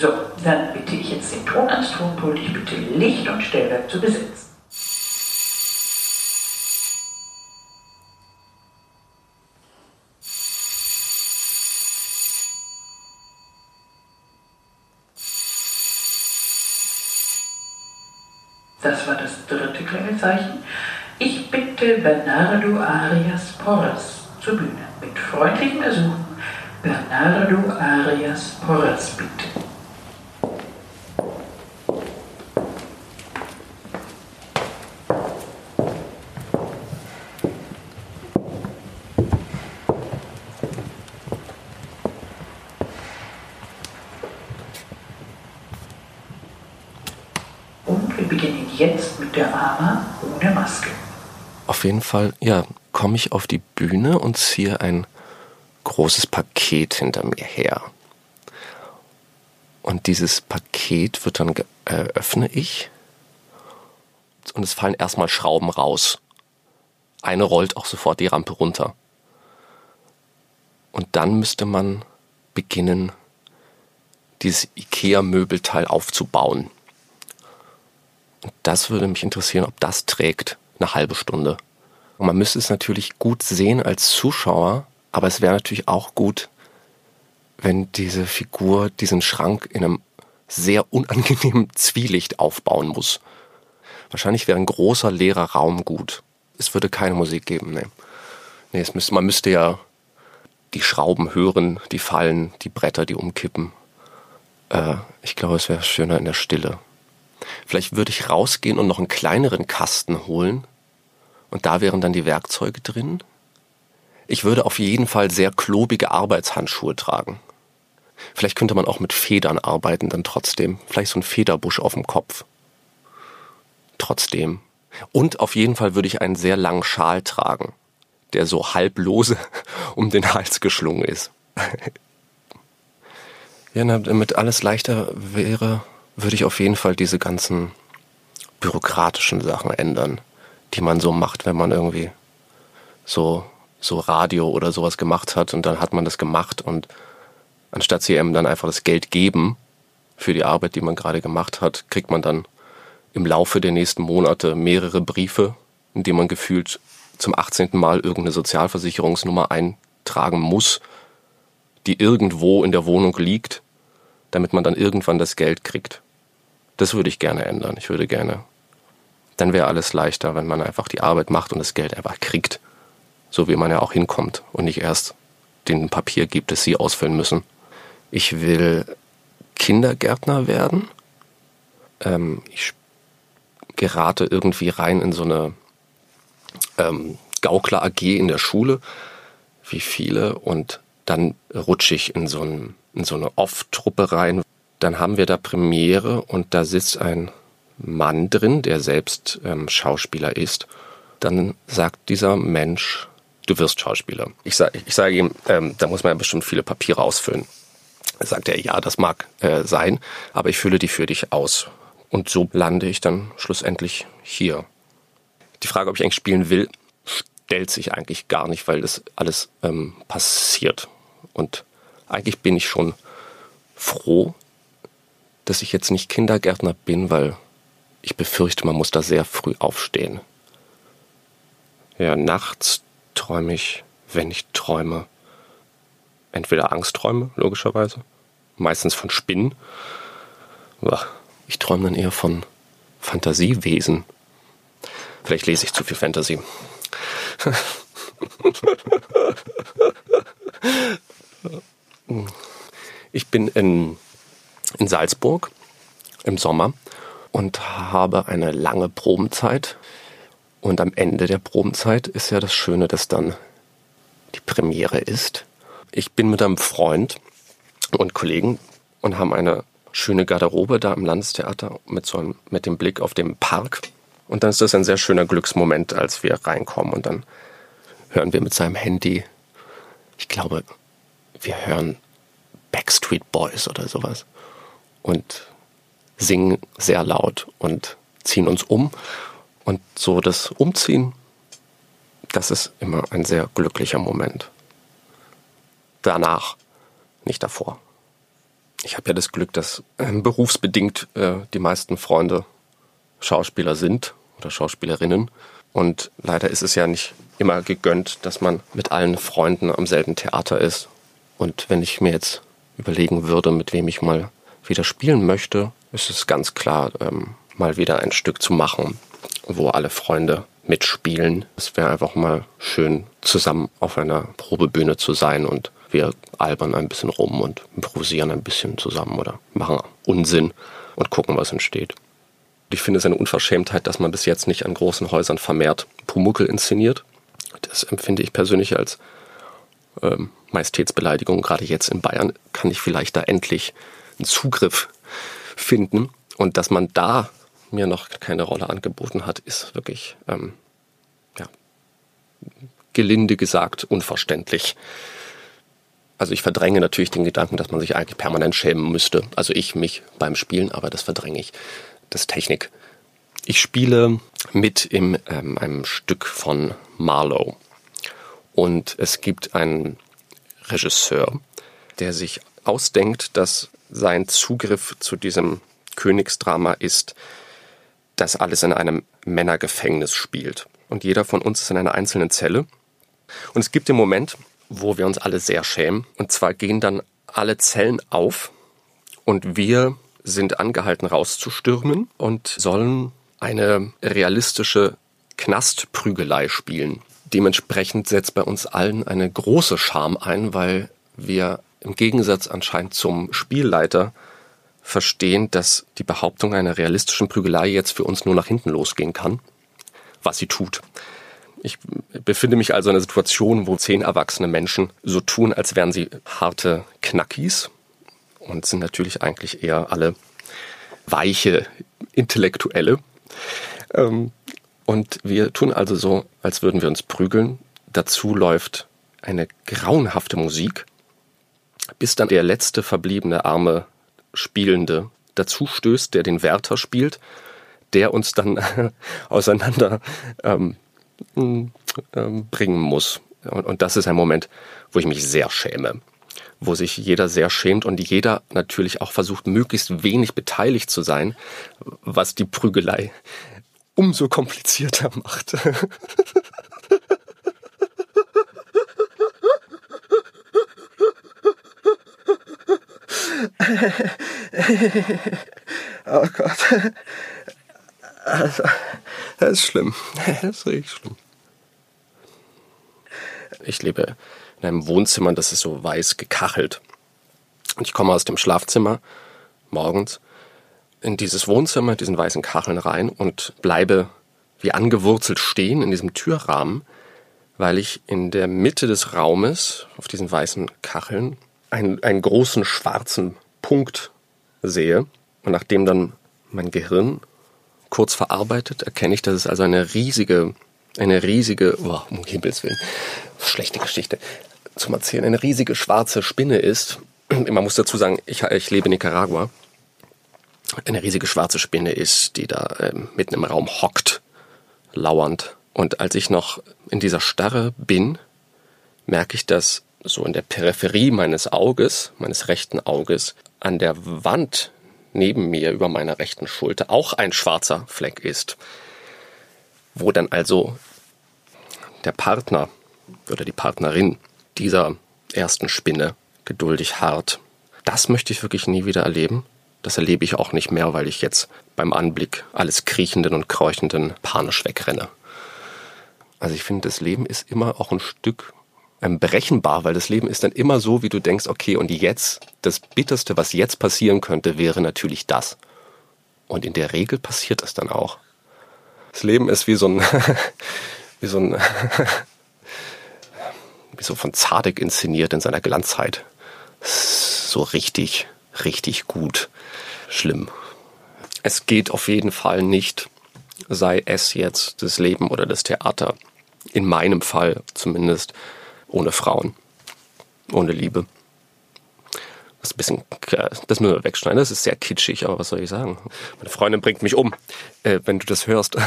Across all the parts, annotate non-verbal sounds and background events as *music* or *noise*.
So, dann bitte ich jetzt den Ton ans Tonpult, ich bitte Licht und Stellwerk zu besetzen. Das war das dritte Klingelzeichen. Ich bitte Bernardo Arias Porras zur Bühne. Mit freundlichem Ersuchen, Bernardo Arias Porras, bitte. jetzt mit der Ama ohne Maske. Auf jeden Fall, ja, komme ich auf die Bühne und ziehe ein großes Paket hinter mir her. Und dieses Paket wird dann äh, öffne ich und es fallen erstmal Schrauben raus. Eine rollt auch sofort die Rampe runter. Und dann müsste man beginnen, dieses IKEA-Möbelteil aufzubauen. Und das würde mich interessieren, ob das trägt eine halbe Stunde. Und man müsste es natürlich gut sehen als Zuschauer, aber es wäre natürlich auch gut, wenn diese Figur diesen Schrank in einem sehr unangenehmen *laughs* Zwielicht aufbauen muss. Wahrscheinlich wäre ein großer leerer Raum gut. Es würde keine Musik geben, ne. Nee, es müsste, man müsste ja die Schrauben hören, die fallen, die Bretter, die umkippen. Äh, ich glaube, es wäre schöner in der Stille. Vielleicht würde ich rausgehen und noch einen kleineren Kasten holen. Und da wären dann die Werkzeuge drin. Ich würde auf jeden Fall sehr klobige Arbeitshandschuhe tragen. Vielleicht könnte man auch mit Federn arbeiten, dann trotzdem. Vielleicht so ein Federbusch auf dem Kopf. Trotzdem. Und auf jeden Fall würde ich einen sehr langen Schal tragen, der so halblose *laughs* um den Hals geschlungen ist. *laughs* ja, damit alles leichter wäre, würde ich auf jeden Fall diese ganzen bürokratischen Sachen ändern, die man so macht, wenn man irgendwie so, so Radio oder sowas gemacht hat und dann hat man das gemacht und anstatt sie eben dann einfach das Geld geben für die Arbeit, die man gerade gemacht hat, kriegt man dann im Laufe der nächsten Monate mehrere Briefe, in denen man gefühlt zum 18. Mal irgendeine Sozialversicherungsnummer eintragen muss, die irgendwo in der Wohnung liegt, damit man dann irgendwann das Geld kriegt. Das würde ich gerne ändern. Ich würde gerne. Dann wäre alles leichter, wenn man einfach die Arbeit macht und das Geld einfach kriegt. So wie man ja auch hinkommt und nicht erst den Papier gibt, das sie ausfüllen müssen. Ich will Kindergärtner werden. Ähm, ich gerate irgendwie rein in so eine ähm, Gaukler AG in der Schule, wie viele, und dann rutsche ich in so, ein, in so eine Off-Truppe rein, dann haben wir da Premiere und da sitzt ein Mann drin, der selbst ähm, Schauspieler ist. Dann sagt dieser Mensch, du wirst Schauspieler. Ich, sag, sage ihm, ähm, da muss man ja bestimmt viele Papiere ausfüllen. Sagt er, ja, das mag äh, sein, aber ich fülle die für dich aus. Und so lande ich dann schlussendlich hier. Die Frage, ob ich eigentlich spielen will, stellt sich eigentlich gar nicht, weil das alles ähm, passiert. Und eigentlich bin ich schon froh, dass ich jetzt nicht Kindergärtner bin, weil ich befürchte, man muss da sehr früh aufstehen. Ja, nachts träume ich, wenn ich träume, entweder Angstträume, logischerweise, meistens von Spinnen. Ich träume dann eher von Fantasiewesen. Vielleicht lese ich zu viel Fantasie. *laughs* Ich bin in in Salzburg im Sommer und habe eine lange Probenzeit. Und am Ende der Probenzeit ist ja das Schöne, dass dann die Premiere ist. Ich bin mit einem Freund und Kollegen und haben eine schöne Garderobe da im Landestheater mit so einem, mit dem Blick auf den Park. Und dann ist das ein sehr schöner Glücksmoment, als wir reinkommen und dann hören wir mit seinem Handy, ich glaube, wir hören Backstreet Boys oder sowas und singen sehr laut und ziehen uns um. Und so das Umziehen, das ist immer ein sehr glücklicher Moment. Danach, nicht davor. ich habe ja das Glück, dass äh, berufsbedingt äh, die meisten Freunde Schauspieler sind oder Schauspielerinnen. Und leider ist es ja nicht immer gegönnt, dass man mit allen Freunden am selben Theater ist. Und wenn ich mir jetzt überlegen würde, mit wem ich mal wieder spielen möchte, ist es ganz klar, ähm, mal wieder ein Stück zu machen, wo alle Freunde mitspielen. Es wäre einfach mal schön, zusammen auf einer Probebühne zu sein und wir albern ein bisschen rum und improvisieren ein bisschen zusammen oder machen Unsinn und gucken, was entsteht. Ich finde es eine Unverschämtheit, dass man bis jetzt nicht an großen Häusern vermehrt Pumuckel inszeniert. Das empfinde ich persönlich als ähm, Majestätsbeleidigung. Gerade jetzt in Bayern kann ich vielleicht da endlich einen Zugriff finden. Und dass man da mir noch keine Rolle angeboten hat, ist wirklich, ähm, ja, gelinde gesagt, unverständlich. Also ich verdränge natürlich den Gedanken, dass man sich eigentlich permanent schämen müsste. Also ich mich beim Spielen, aber das verdränge ich. Das ist Technik. Ich spiele mit in ähm, einem Stück von Marlowe. Und es gibt einen Regisseur, der sich ausdenkt, dass sein Zugriff zu diesem Königsdrama ist, dass alles in einem Männergefängnis spielt. Und jeder von uns ist in einer einzelnen Zelle. Und es gibt den Moment, wo wir uns alle sehr schämen. Und zwar gehen dann alle Zellen auf und wir sind angehalten rauszustürmen und sollen eine realistische Knastprügelei spielen. Dementsprechend setzt bei uns allen eine große Scham ein, weil wir im Gegensatz anscheinend zum Spielleiter verstehen, dass die Behauptung einer realistischen Prügelei jetzt für uns nur nach hinten losgehen kann, was sie tut. Ich befinde mich also in einer Situation, wo zehn erwachsene Menschen so tun, als wären sie harte Knackis und sind natürlich eigentlich eher alle weiche Intellektuelle. Ähm, und wir tun also so, als würden wir uns prügeln. Dazu läuft eine grauenhafte Musik, bis dann der letzte verbliebene arme Spielende dazu stößt, der den Wärter spielt, der uns dann *laughs* auseinander ähm, ähm, bringen muss. Und, und das ist ein Moment, wo ich mich sehr schäme wo sich jeder sehr schämt und jeder natürlich auch versucht, möglichst wenig beteiligt zu sein, was die Prügelei umso komplizierter *laughs* macht. *laughs* oh Gott. Also, das ist schlimm. Das ist richtig schlimm. Ich lebe in einem Wohnzimmer, das ist so weiß gekachelt. Und ich komme aus dem Schlafzimmer morgens in dieses Wohnzimmer, diesen weißen Kacheln rein und bleibe wie angewurzelt stehen in diesem Türrahmen, weil ich in der Mitte des Raumes auf diesen weißen Kacheln einen, einen großen schwarzen Punkt sehe. Und nachdem dann mein Gehirn kurz verarbeitet, erkenne ich, dass es also eine riesige, eine riesige, oh, um Himmels Willen, schlechte Geschichte zum Erzählen, eine riesige schwarze Spinne ist. *clears throat* Man muss dazu sagen, ich, ich lebe in Nicaragua. Eine riesige schwarze Spinne ist, die da ähm, mitten im Raum hockt, lauernd. Und als ich noch in dieser Starre bin, merke ich, dass so in der Peripherie meines Auges, meines rechten Auges, an der Wand neben mir über meiner rechten Schulter auch ein schwarzer Fleck ist, wo dann also der Partner oder die Partnerin dieser ersten Spinne geduldig hart. Das möchte ich wirklich nie wieder erleben. Das erlebe ich auch nicht mehr, weil ich jetzt beim Anblick alles Kriechenden und Kräuchenden panisch wegrenne. Also ich finde, das Leben ist immer auch ein Stück ähm, berechenbar, weil das Leben ist dann immer so, wie du denkst, okay, und jetzt, das Bitterste, was jetzt passieren könnte, wäre natürlich das. Und in der Regel passiert das dann auch. Das Leben ist wie so ein, *laughs* wie so ein, *laughs* wie so von Zadek inszeniert in seiner Glanzzeit. So richtig, richtig gut. Schlimm. Es geht auf jeden Fall nicht, sei es jetzt das Leben oder das Theater, in meinem Fall zumindest, ohne Frauen, ohne Liebe. Das, ist ein bisschen, das müssen wir wegschneiden. Das ist sehr kitschig, aber was soll ich sagen? Meine Freundin bringt mich um, äh, wenn du das hörst. *laughs*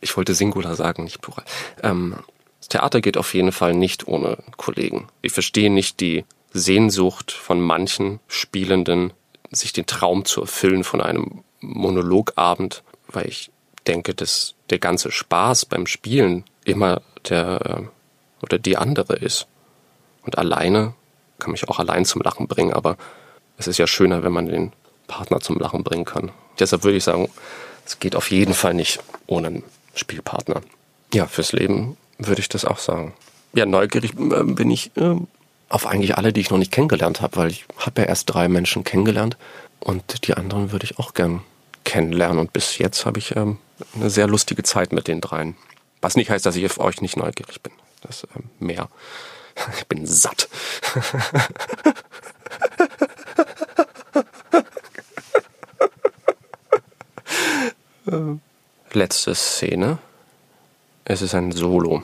ich wollte Singular sagen, nicht Plural. Ähm, das Theater geht auf jeden Fall nicht ohne Kollegen. Ich verstehe nicht die Sehnsucht von manchen Spielenden, sich den Traum zu erfüllen von einem Monologabend, weil ich denke, dass der ganze Spaß beim Spielen immer der äh, oder die andere ist. Und alleine kann mich auch allein zum Lachen bringen, aber es ist ja schöner, wenn man den Partner zum Lachen bringen kann. Deshalb würde ich sagen, es geht auf jeden Fall nicht ohne einen Spielpartner. Ja, fürs Leben würde ich das auch sagen. Ja, neugierig äh, bin ich äh, auf eigentlich alle, die ich noch nicht kennengelernt habe, weil ich habe ja erst drei Menschen kennengelernt und die anderen würde ich auch gern kennenlernen. Und bis jetzt habe ich ähm, eine sehr lustige Zeit mit den dreien. Was nicht heißt, dass ich auf euch nicht neugierig bin. Das ähm, mehr. *laughs* Ich bin satt. *laughs* Letzte Szene. Es ist ein Solo.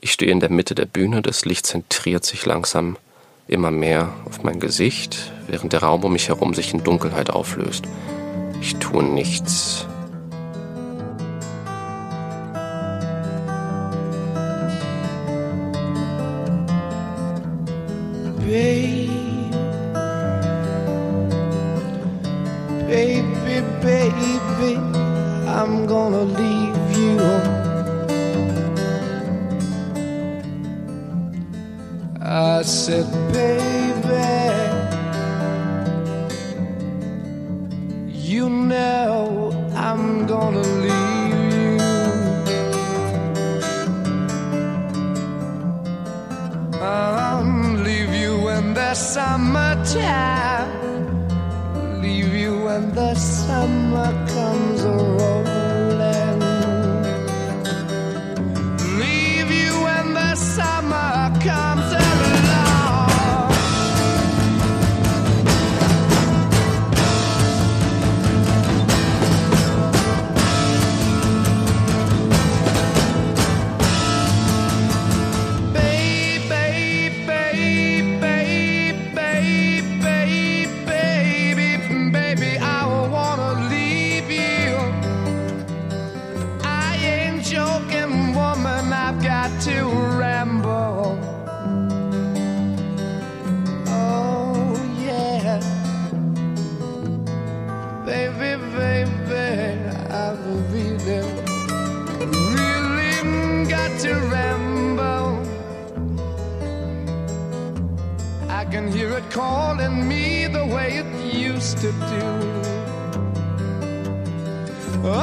Ich stehe in der Mitte der Bühne, das Licht zentriert sich langsam immer mehr auf mein Gesicht, während der Raum um mich herum sich in Dunkelheit auflöst. Ich tue nichts. Babe, baby, baby, I'm gonna leave you. I said, baby, summertime. Leave you when the summer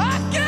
I can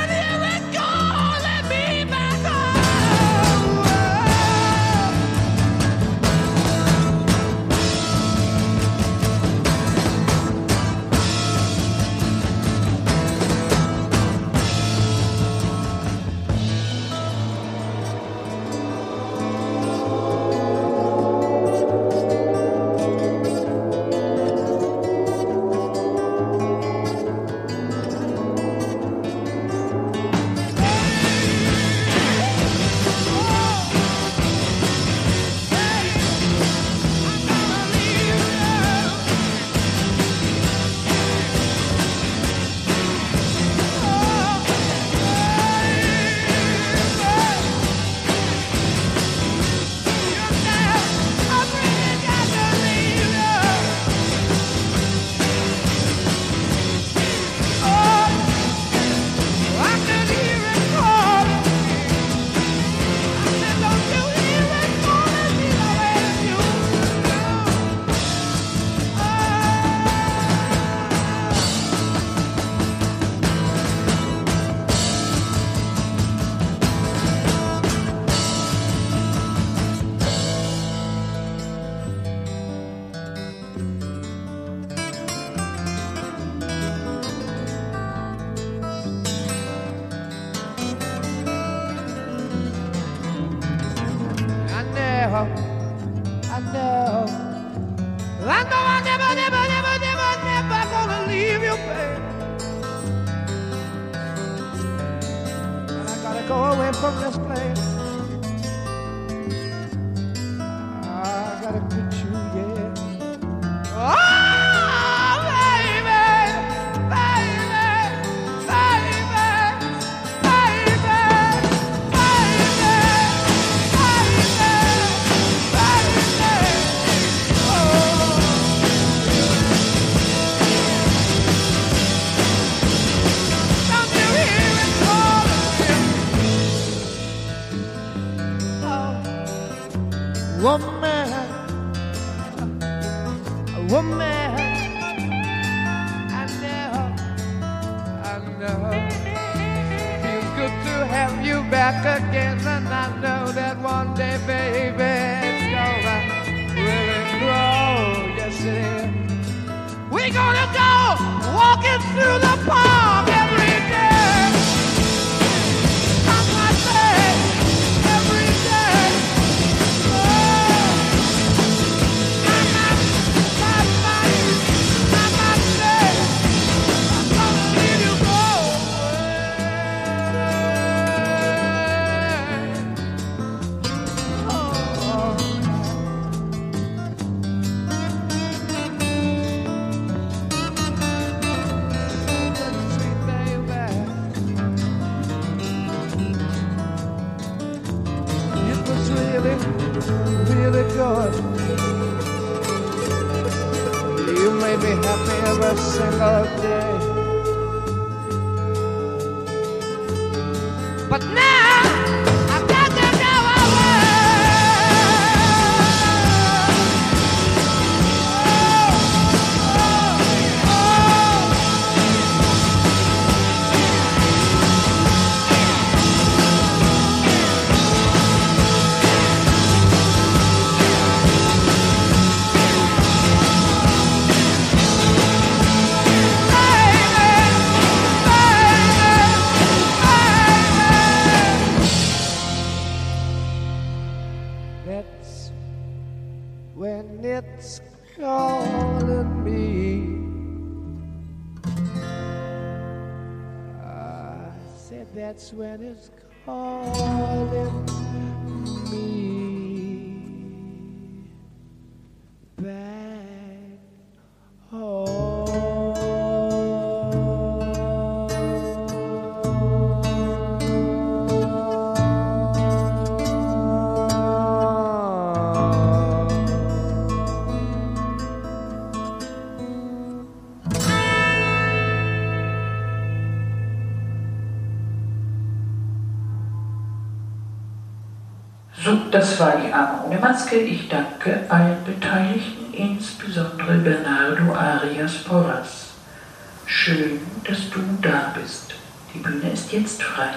from this place. woman, woman. be happy every single day. But now. that's when it's calling me. Das war die Arme ohne Maske. Ich danke allen Beteiligten, insbesondere Bernardo Arias Porras. Schön, dass du da bist. Die Bühne ist jetzt frei.